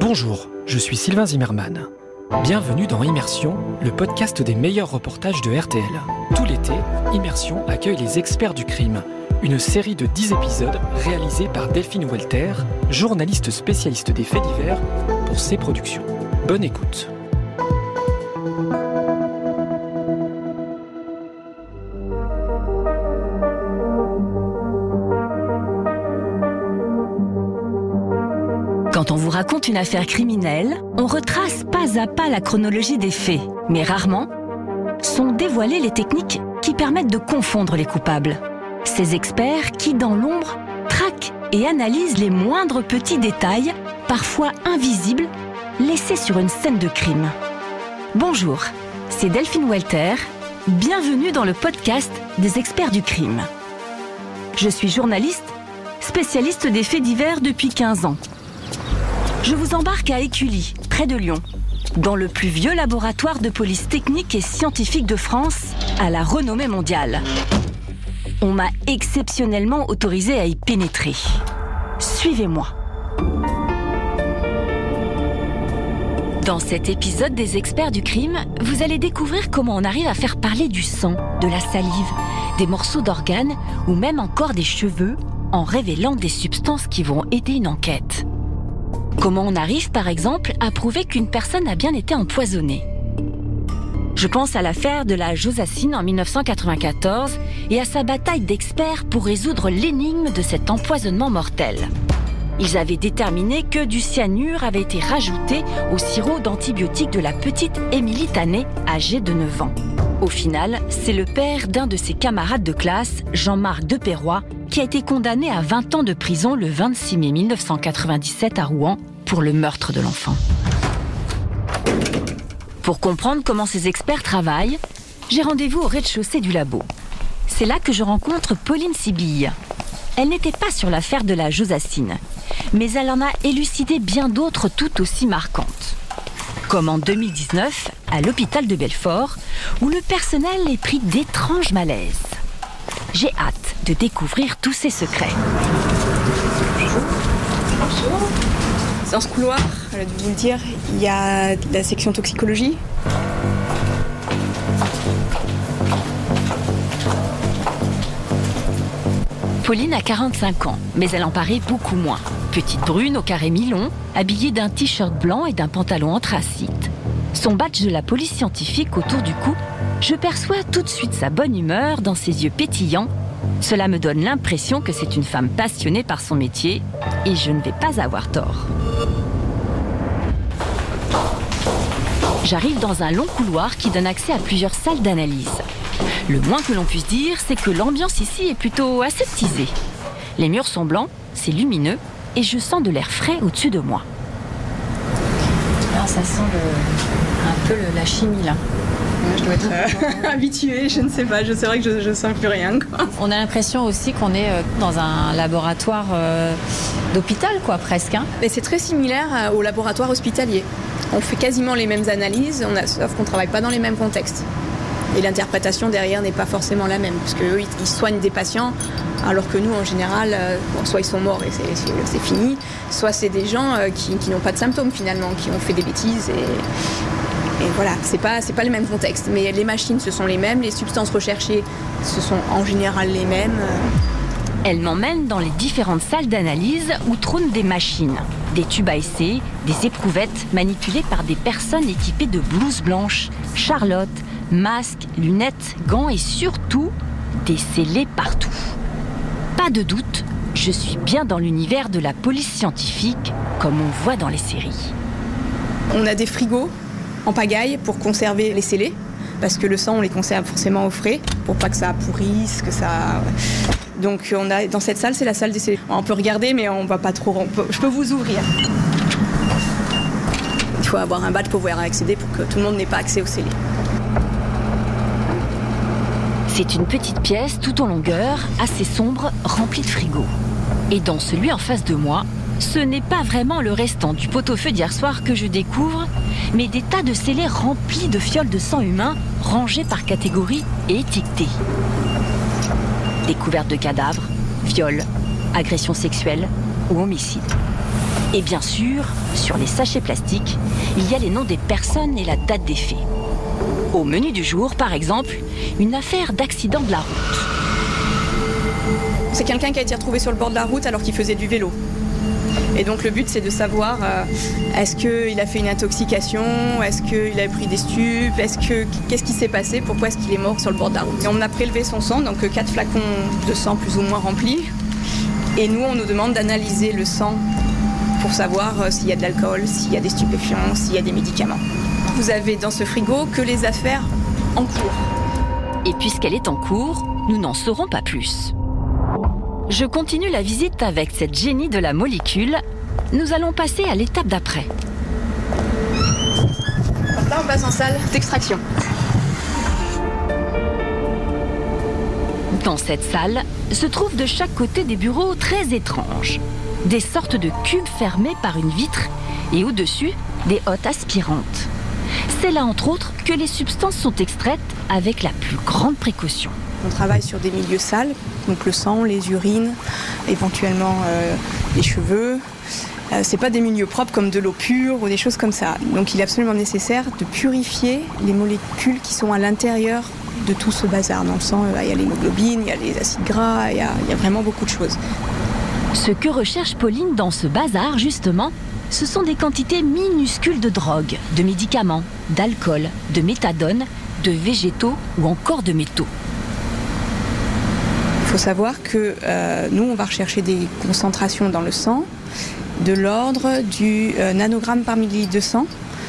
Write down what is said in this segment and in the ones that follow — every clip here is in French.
Bonjour, je suis Sylvain Zimmermann. Bienvenue dans Immersion, le podcast des meilleurs reportages de RTL. Tout l'été, Immersion accueille les experts du crime, une série de 10 épisodes réalisés par Delphine Walter, journaliste spécialiste des faits divers, pour ses productions. Bonne écoute. Quand on vous raconte une affaire criminelle, on retrace pas à pas la chronologie des faits, mais rarement sont dévoilées les techniques qui permettent de confondre les coupables. Ces experts qui, dans l'ombre, traquent et analysent les moindres petits détails, parfois invisibles, laissés sur une scène de crime. Bonjour, c'est Delphine Walter. Bienvenue dans le podcast des experts du crime. Je suis journaliste, spécialiste des faits divers depuis 15 ans. Je vous embarque à Écully, près de Lyon, dans le plus vieux laboratoire de police technique et scientifique de France, à la renommée mondiale. On m'a exceptionnellement autorisé à y pénétrer. Suivez-moi. Dans cet épisode des experts du crime, vous allez découvrir comment on arrive à faire parler du sang, de la salive, des morceaux d'organes ou même encore des cheveux en révélant des substances qui vont aider une enquête. Comment on arrive, par exemple, à prouver qu'une personne a bien été empoisonnée? Je pense à l'affaire de la Josacine en 1994 et à sa bataille d'experts pour résoudre l'énigme de cet empoisonnement mortel. Ils avaient déterminé que du cyanure avait été rajouté au sirop d'antibiotiques de la petite Émilie Tanet, âgée de 9 ans. Au final, c'est le père d'un de ses camarades de classe, Jean-Marc Deperroy, qui a été condamné à 20 ans de prison le 26 mai 1997 à Rouen pour le meurtre de l'enfant. Pour comprendre comment ces experts travaillent, j'ai rendez-vous au rez-de-chaussée du labo. C'est là que je rencontre Pauline Sibille. Elle n'était pas sur l'affaire de la Josacine, mais elle en a élucidé bien d'autres tout aussi marquantes. Comme en 2019, à l'hôpital de Belfort, où le personnel est pris d'étranges malaises. J'ai hâte de découvrir tous ces secrets. Dans ce couloir, je vais vous le dire, il y a la section toxicologie. Pauline a 45 ans, mais elle en paraît beaucoup moins. Petite brune au carré mi-long, habillée d'un t-shirt blanc et d'un pantalon anthracite. Son badge de la police scientifique autour du cou, je perçois tout de suite sa bonne humeur dans ses yeux pétillants. Cela me donne l'impression que c'est une femme passionnée par son métier et je ne vais pas avoir tort. J'arrive dans un long couloir qui donne accès à plusieurs salles d'analyse. Le moins que l'on puisse dire, c'est que l'ambiance ici est plutôt aseptisée. Les murs sont blancs, c'est lumineux, et je sens de l'air frais au-dessus de moi. Alors ça sent le- un peu le- la chimie là. Je dois être euh, habituée, je ne sais pas, je sais vrai que je, je sens plus rien. Quoi. On a l'impression aussi qu'on est euh, dans un laboratoire euh, d'hôpital quoi presque. hein. Mais c'est très similaire au laboratoire hospitalier. On fait quasiment les mêmes analyses, sauf qu'on ne travaille pas dans les mêmes contextes. Et l'interprétation derrière n'est pas forcément la même, parce qu'eux, ils, soignent des patients, alors que nous, en général, euh, soit ils sont morts et c'est- fini, soit c'est des gens euh, qui, n'ont pas de symptômes finalement, qui ont fait des bêtises et, voilà, c'est pas pas le même contexte. Mais les machines, ce sont les mêmes, les substances recherchées, ce sont en général les mêmes. Elle m'emmène dans les différentes salles d'analyse où trônent des machines, des tubes à essai, des éprouvettes manipulées par des personnes équipées de blouses blanches, charlotte, masques, lunettes, gants et surtout des scellés partout. Pas de doute, je suis bien dans l'univers de la police scientifique comme on voit dans les séries. On a des frigos en pagaille pour conserver les scellés, parce que le sang, on les conserve forcément au frais, pour pas que ça pourrisse, que ça. Donc on a dans cette salle, c'est la salle des. On peut regarder, mais on va pas trop. je peux vous ouvrir. Il faut avoir un badge pour pouvoir accéder, pour que tout le monde n'ait pas accès aux scellés. C'est une petite pièce tout en longueur, assez sombre, remplie de frigos. Et dans celui en face de moi, ce n'est pas vraiment le restant du pot-au-feu d'hier soir que je découvre, mais des tas de scellés remplis de fioles de sang humain, rangées par catégorie et étiquetées. Découverte de cadavres, viol, agression sexuelle ou homicide. Et bien sûr, sur les sachets plastiques, il y a les noms des personnes et la date des faits. Au menu du jour, par exemple, une affaire d'accident de la route. C'est quelqu'un qui a été retrouvé sur le bord de la route alors qu'il faisait du vélo. Et donc le but c'est de savoir euh, est-ce qu'il a fait une intoxication, est-ce qu'il a pris des stupes, est-ce que qu'est-ce qui s'est passé, pourquoi est-ce qu'il est mort sur le bord de la route? Et on a prélevé son sang, donc quatre flacons de sang plus ou moins remplis. Et nous on nous demande d'analyser le sang pour savoir euh, s'il y a de l'alcool, s'il y a des stupéfiants, s'il y a des médicaments. Vous avez dans ce frigo que les affaires en cours. Et puisqu'elle est en cours, nous n'en saurons pas plus. Je continue la visite avec cette génie de la molécule. Nous allons passer à l'étape d'après. Là, on passe en salle d'extraction. Dans cette salle se trouvent de chaque côté des bureaux très étranges. Des sortes de cubes fermés par une vitre et au-dessus des hottes aspirantes. C'est là entre autres que les substances sont extraites avec la plus grande précaution. On travaille sur des milieux sales, donc le sang, les urines, éventuellement euh, les cheveux. Euh, c'est pas des milieux propres comme de l'eau pure ou des choses comme ça. Donc il est absolument nécessaire de purifier les molécules qui sont à l'intérieur de tout ce bazar. Dans le sang, euh, il y a l'hémoglobine, il y a les acides gras, il y a, il y a vraiment beaucoup de choses. Ce que recherche Pauline dans ce bazar, justement, ce sont des quantités minuscules de drogue, de médicaments, d'alcool, de méthadone, de végétaux ou encore de métaux. Faut savoir que euh, nous, on va rechercher des concentrations dans le sang de l'ordre du euh, nanogramme par millilitre de sang,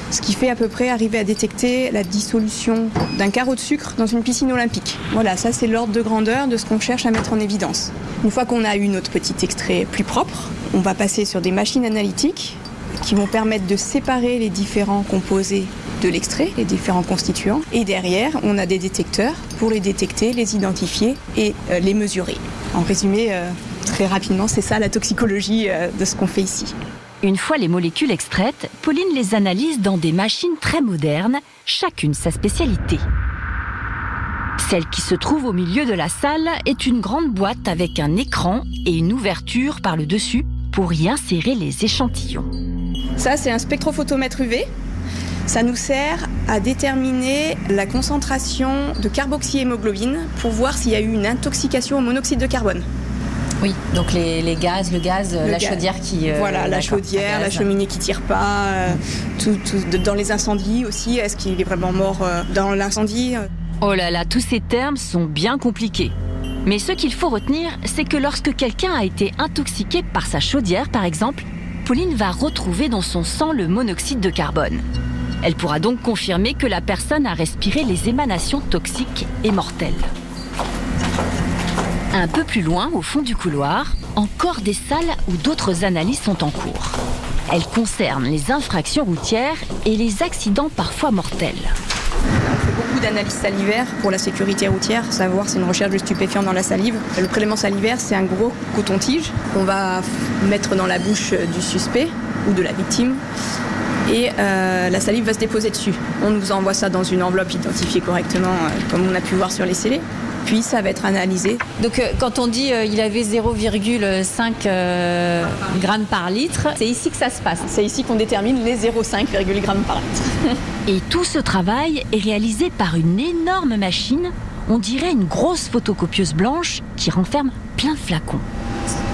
ce qui fait à peu près arriver à détecter la dissolution d'un carreau de sucre dans une piscine olympique. Voilà, ça c'est l'ordre de grandeur de ce qu'on cherche à mettre en évidence. Une fois qu'on a eu notre petit extrait plus propre, on va passer sur des machines analytiques qui vont permettre de séparer les différents composés de l'extrait, les différents constituants. Et derrière, on a des détecteurs pour les détecter, les identifier et euh, les mesurer. En résumé, euh, très rapidement, c'est ça la toxicologie euh, de ce qu'on fait ici. Une fois les molécules extraites, Pauline les analyse dans des machines très modernes, chacune sa spécialité. Celle qui se trouve au milieu de la salle est une grande boîte avec un écran et une ouverture par le dessus pour y insérer les échantillons. Ça, c'est un spectrophotomètre UV. Ça nous sert à déterminer la concentration de carboxyhémoglobine pour voir s'il y a eu une intoxication au monoxyde de carbone. Oui, donc les, les gaz, le gaz, Le la gaz. chaudière qui. euh, voilà, la chaudière, la cheminée qui tire pas, euh, tout, tout- de- dans les incendies aussi. Est-ce qu'il est vraiment mort euh, dans l'incendie Oh là là, tous ces termes sont bien compliqués. Mais ce qu'il faut retenir, c'est que lorsque quelqu'un a été intoxiqué par sa chaudière, par exemple, Pauline va retrouver dans son sang le monoxyde de carbone. Elle pourra donc confirmer que la personne a respiré les émanations toxiques et mortelles. Un peu plus loin, au fond du couloir, encore des salles où d'autres analyses sont en cours. Elles concernent les infractions routières et les accidents parfois mortels. On fait beaucoup d'analyses salivaires pour la sécurité routière, savoir si une recherche de stupéfiants dans la salive. Le prélèvement salivaire, c'est un gros coton-tige qu'on va mettre dans la bouche du suspect ou de la victime. Et euh, la salive va se déposer dessus. On nous envoie ça dans une enveloppe identifiée correctement, euh, comme on a pu voir sur les scellés. Puis ça va être analysé. Donc euh, quand on dit euh, il avait 0,5 euh, grammes par litre, c'est ici que ça se passe. C'est ici qu'on détermine les 0,5 grammes par litre. Et tout ce travail est réalisé par une énorme machine, on dirait une grosse photocopieuse blanche qui renferme plein de flacons.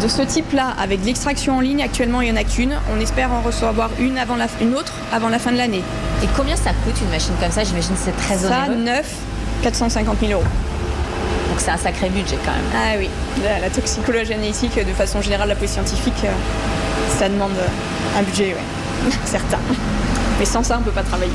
De ce type-là, avec l'extraction en ligne, actuellement il n'y en a qu'une. On espère en recevoir une, avant la, une autre avant la fin de l'année. Et combien ça coûte une machine comme ça? J'imagine que c'est très Ça, onéreux. neuf, 450 000 euros. Donc c'est un sacré budget quand même. Ah oui, la, la toxicologie génétique, de façon générale, la police scientifique, euh, ça demande euh, un budget, oui, certain. Mais sans ça, on ne peut pas travailler.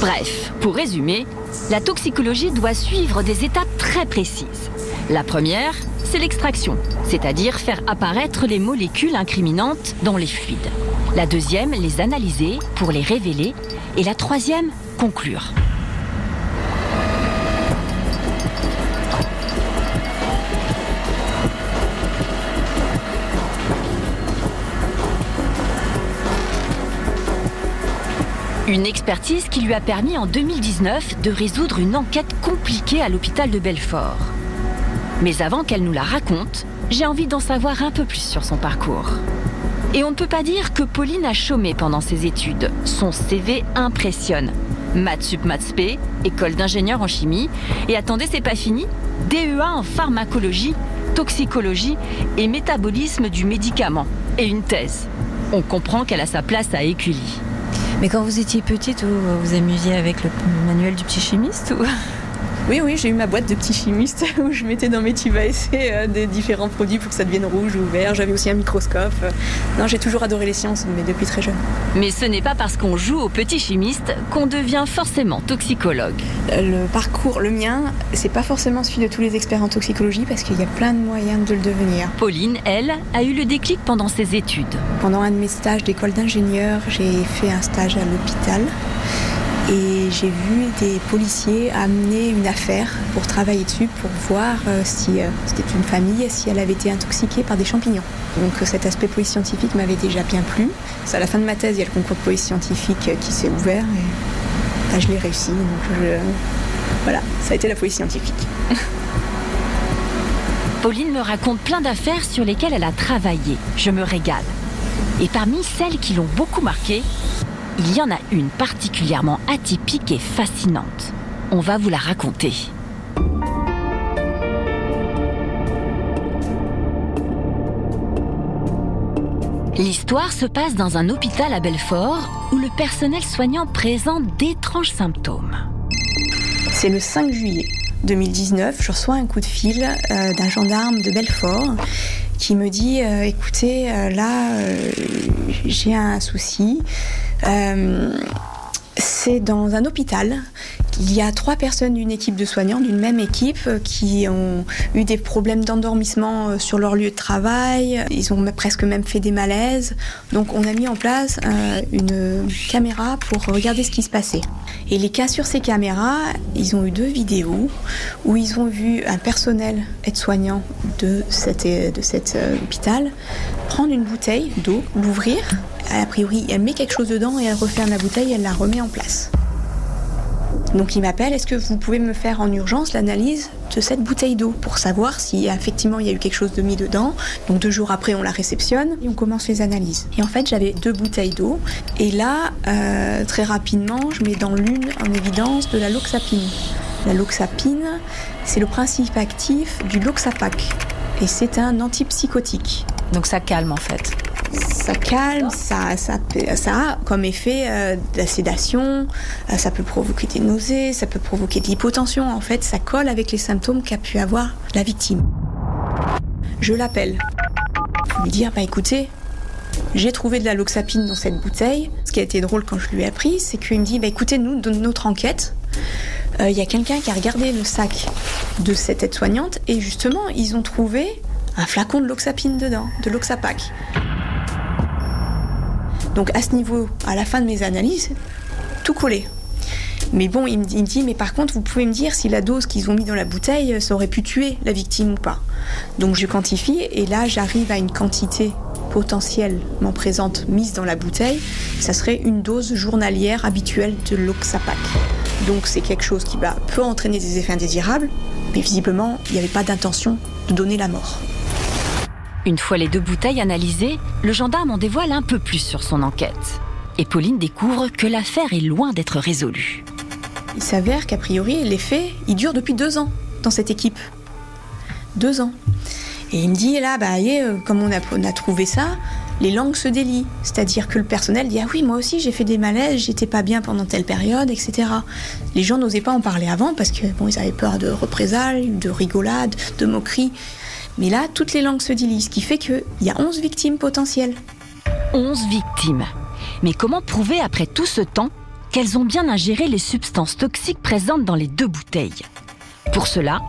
Bref, pour résumer, la toxicologie doit suivre des étapes très précises. La première, c'est l'extraction, c'est-à-dire faire apparaître les molécules incriminantes dans les fluides. La deuxième, les analyser pour les révéler. Et la troisième, conclure. Une expertise qui lui a permis en 2019 de résoudre une enquête compliquée à l'hôpital de Belfort. Mais avant qu'elle nous la raconte, j'ai envie d'en savoir un peu plus sur son parcours. Et on ne peut pas dire que Pauline a chômé pendant ses études. Son CV impressionne. Maths sup école d'ingénieur en chimie. Et attendez, c'est pas fini DEA en pharmacologie, toxicologie et métabolisme du médicament. Et une thèse. On comprend qu'elle a sa place à Écully. Mais quand vous étiez petite, vous vous amusiez avec le manuel du petit chimiste ou... Oui, oui, j'ai eu ma boîte de petits chimistes où je mettais dans mes tubes à essai euh, des différents produits pour que ça devienne rouge ou vert. J'avais aussi un microscope. Non, j'ai toujours adoré les sciences, mais depuis très jeune. Mais ce n'est pas parce qu'on joue au petit chimiste qu'on devient forcément toxicologue. Le parcours, le mien, c'est pas forcément celui de tous les experts en toxicologie parce qu'il y a plein de moyens de le devenir. Pauline, elle, a eu le déclic pendant ses études. Pendant un de mes stages d'école d'ingénieur, j'ai fait un stage à l'hôpital et j'ai vu des policiers amener une affaire pour travailler dessus, pour voir euh, si euh, c'était une famille, si elle avait été intoxiquée par des champignons. Donc euh, cet aspect police scientifique m'avait déjà bien plu. C'est à la fin de ma thèse, il y a le concours de police scientifique qui s'est ouvert et bah, je l'ai réussi. Donc voilà, ça a été la police scientifique. Pauline me raconte plein d'affaires sur lesquelles elle a travaillé. Je me régale. Et parmi celles qui l'ont beaucoup marquée, il y en a une particulièrement atypique et fascinante. On va vous la raconter. L'histoire se passe dans un hôpital à Belfort où le personnel soignant présente d'étranges symptômes. C'est le 5 juillet 2019, je reçois un coup de fil euh, d'un gendarme de Belfort qui me dit euh, écoutez, euh, là, j'ai un souci. C'est dans un hôpital il y a trois personnes d'une équipe de soignants, d'une même équipe, euh, qui ont eu des problèmes d'endormissement euh, sur leur lieu de travail. Ils ont presque même fait des malaises. Donc on a mis en place euh, une caméra pour regarder ce qui se passait. Et les cas sur ces caméras, ils ont eu deux vidéos où ils ont vu un personnel aide-soignant de, cet, de cet hôpital prendre une bouteille d'eau, l'ouvrir. A priori, elle met quelque chose dedans et elle referme la bouteille et elle la remet en place. Donc il m'appelle, est-ce que vous pouvez me faire en urgence l'analyse de cette bouteille d'eau pour savoir si effectivement il y a eu quelque chose de mis dedans? Donc deux jours après on la réceptionne et on commence les analyses. Et en fait j'avais deux bouteilles d'eau et là euh, très rapidement je mets dans l'une en évidence de la loxapine. La loxapine c'est le principe actif du loxapac et c'est un antipsychotique. Donc ça calme en fait ça calme, ça, ça, a comme effet euh, de la sédation, euh, ça peut provoquer des nausées, ça peut provoquer de l'hypotension. En fait, ça colle avec les symptômes qu'a pu avoir la victime. Je l'appelle pour lui dire bah écoutez, j'ai trouvé de la loxapine dans cette bouteille. Ce qui a été drôle quand je lui ai appris, c'est qu'il me dit bah écoutez, nous, dans notre enquête, euh, il y a quelqu'un qui a regardé le sac de cette aide-soignante et justement, ils ont trouvé un flacon de loxapine dedans, de loxapac. Donc à ce niveau, à la fin de mes analyses, tout collé. Mais bon, il me, dit, mais par contre, vous pouvez me dire si la dose qu'ils ont mis dans la bouteille, ça aurait pu tuer la victime ou pas. Donc je quantifie et là j'arrive à une quantité potentiellement présente mise dans la bouteille, ça serait une dose journalière habituelle de l'oxapac. Donc c'est quelque chose qui bah, peut entraîner des effets indésirables, mais visiblement il n'y avait pas d'intention de donner la mort. Une fois les deux bouteilles analysées, le gendarme en dévoile un peu plus sur son enquête. Et Pauline découvre que l'affaire est loin d'être résolue. Il s'avère qu'a priori, les faits, ils durent depuis deux ans dans cette équipe. Deux ans. Et il me dit, là, bah, euh, comme on a, on a trouvé ça, les langues se délient. C'est-à-dire que le personnel dit Ah oui, moi aussi j'ai fait des malaises, j'étais pas bien pendant telle période, etc. Les gens n'osaient pas en parler avant parce que bon, ils avaient peur de représailles, de rigolades, de moqueries. Mais là, toutes les langues se dilisent, ce qui fait qu'il y a 11 victimes potentielles. 11 victimes. Mais comment prouver après tout ce temps qu'elles ont bien ingéré les substances toxiques présentes dans les deux bouteilles? Pour cela,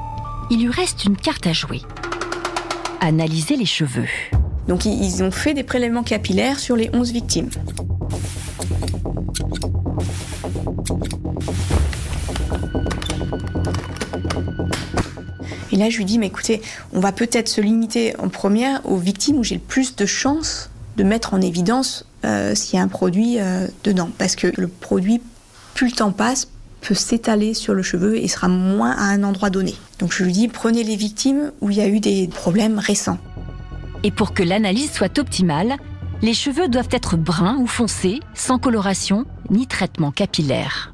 il lui reste une carte à jouer. Analyser les cheveux. Donc ils ont fait des prélèvements capillaires sur les 11 victimes. Là, je lui dis, mais écoutez, on va peut-être se limiter en première aux victimes où j'ai le plus de chances de mettre en évidence euh, s'il y a un produit euh, dedans. Parce que le produit, plus le temps passe, peut s'étaler sur le cheveu et sera moins à un endroit donné. Donc je lui dis, prenez les victimes où il y a eu des problèmes récents. Et pour que l'analyse soit optimale, les cheveux doivent être bruns ou foncés, sans coloration ni traitement capillaire.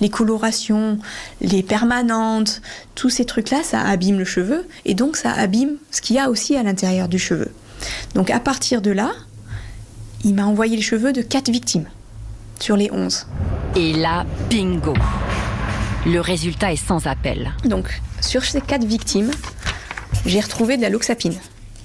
Les colorations, les permanentes, tous ces trucs-là, ça abîme le cheveu et donc ça abîme ce qu'il y a aussi à l'intérieur du cheveu. Donc à partir de là, il m'a envoyé les cheveux de 4 victimes sur les 11. Et là, bingo Le résultat est sans appel. Donc sur ces 4 victimes, j'ai retrouvé de la loxapine.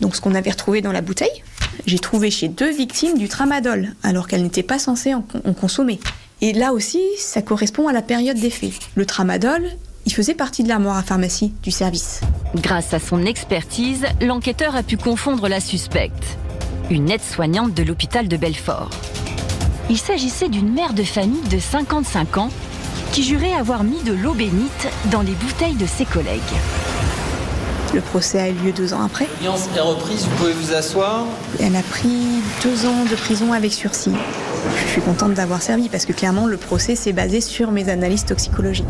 Donc ce qu'on avait retrouvé dans la bouteille, j'ai trouvé chez deux victimes du tramadol, alors qu'elles n'étaient pas censées en, en consommer. Et là aussi, ça correspond à la période des faits. Le tramadol, il faisait partie de l'armoire à pharmacie du service. Grâce à son expertise, l'enquêteur a pu confondre la suspecte, une aide-soignante de l'hôpital de Belfort. Il s'agissait d'une mère de famille de 55 ans qui jurait avoir mis de l'eau bénite dans les bouteilles de ses collègues. Le procès a eu lieu deux ans après. L'audience est reprise, vous pouvez vous asseoir. Elle a pris deux ans de prison avec sursis. Je suis contente d'avoir servi parce que clairement le procès s'est basé sur mes analyses toxicologiques.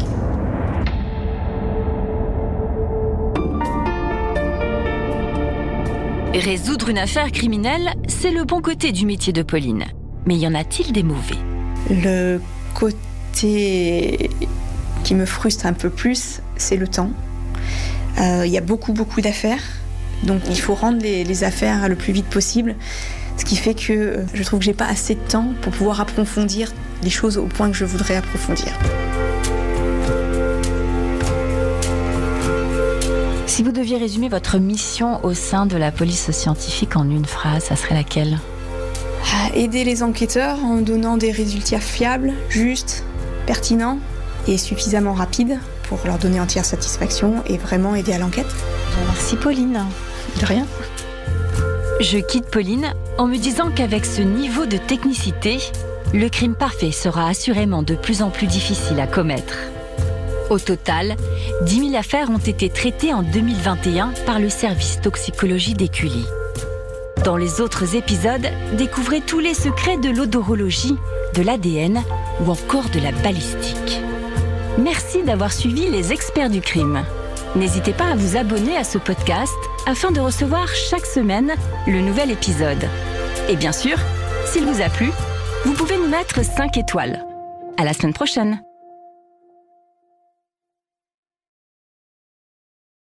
Résoudre une affaire criminelle, c'est le bon côté du métier de Pauline. Mais y en a-t-il des mauvais? Le côté qui me frustre un peu plus, c'est le temps. Euh, Il y a beaucoup, beaucoup d'affaires. Donc il faut rendre les, les, affaires le plus vite possible. Ce qui fait que euh, je trouve que j'ai pas assez de temps pour pouvoir approfondir les choses au point que je voudrais approfondir. Si vous deviez résumer votre mission au sein de la police scientifique en une phrase, ça serait laquelle? Aider les enquêteurs en donnant des résultats fiables, justes, pertinents et suffisamment rapides pour leur donner entière satisfaction et vraiment aider à l'enquête. Merci Pauline. De rien. Je quitte Pauline en me disant qu'avec ce niveau de technicité, le crime parfait sera assurément de plus en plus difficile à commettre. Au total, 10 000 affaires ont été traitées en 2021 par le service toxicologie d'Écully. Dans les autres épisodes, découvrez tous les secrets de l'odorologie, de l'ADN ou encore de la balistique. Merci d'avoir suivi les experts du crime. N'hésitez pas à vous abonner à ce podcast afin de recevoir chaque semaine le nouvel épisode. Et bien sûr, s'il vous a plu, vous pouvez nous mettre 5 étoiles. À la semaine prochaine!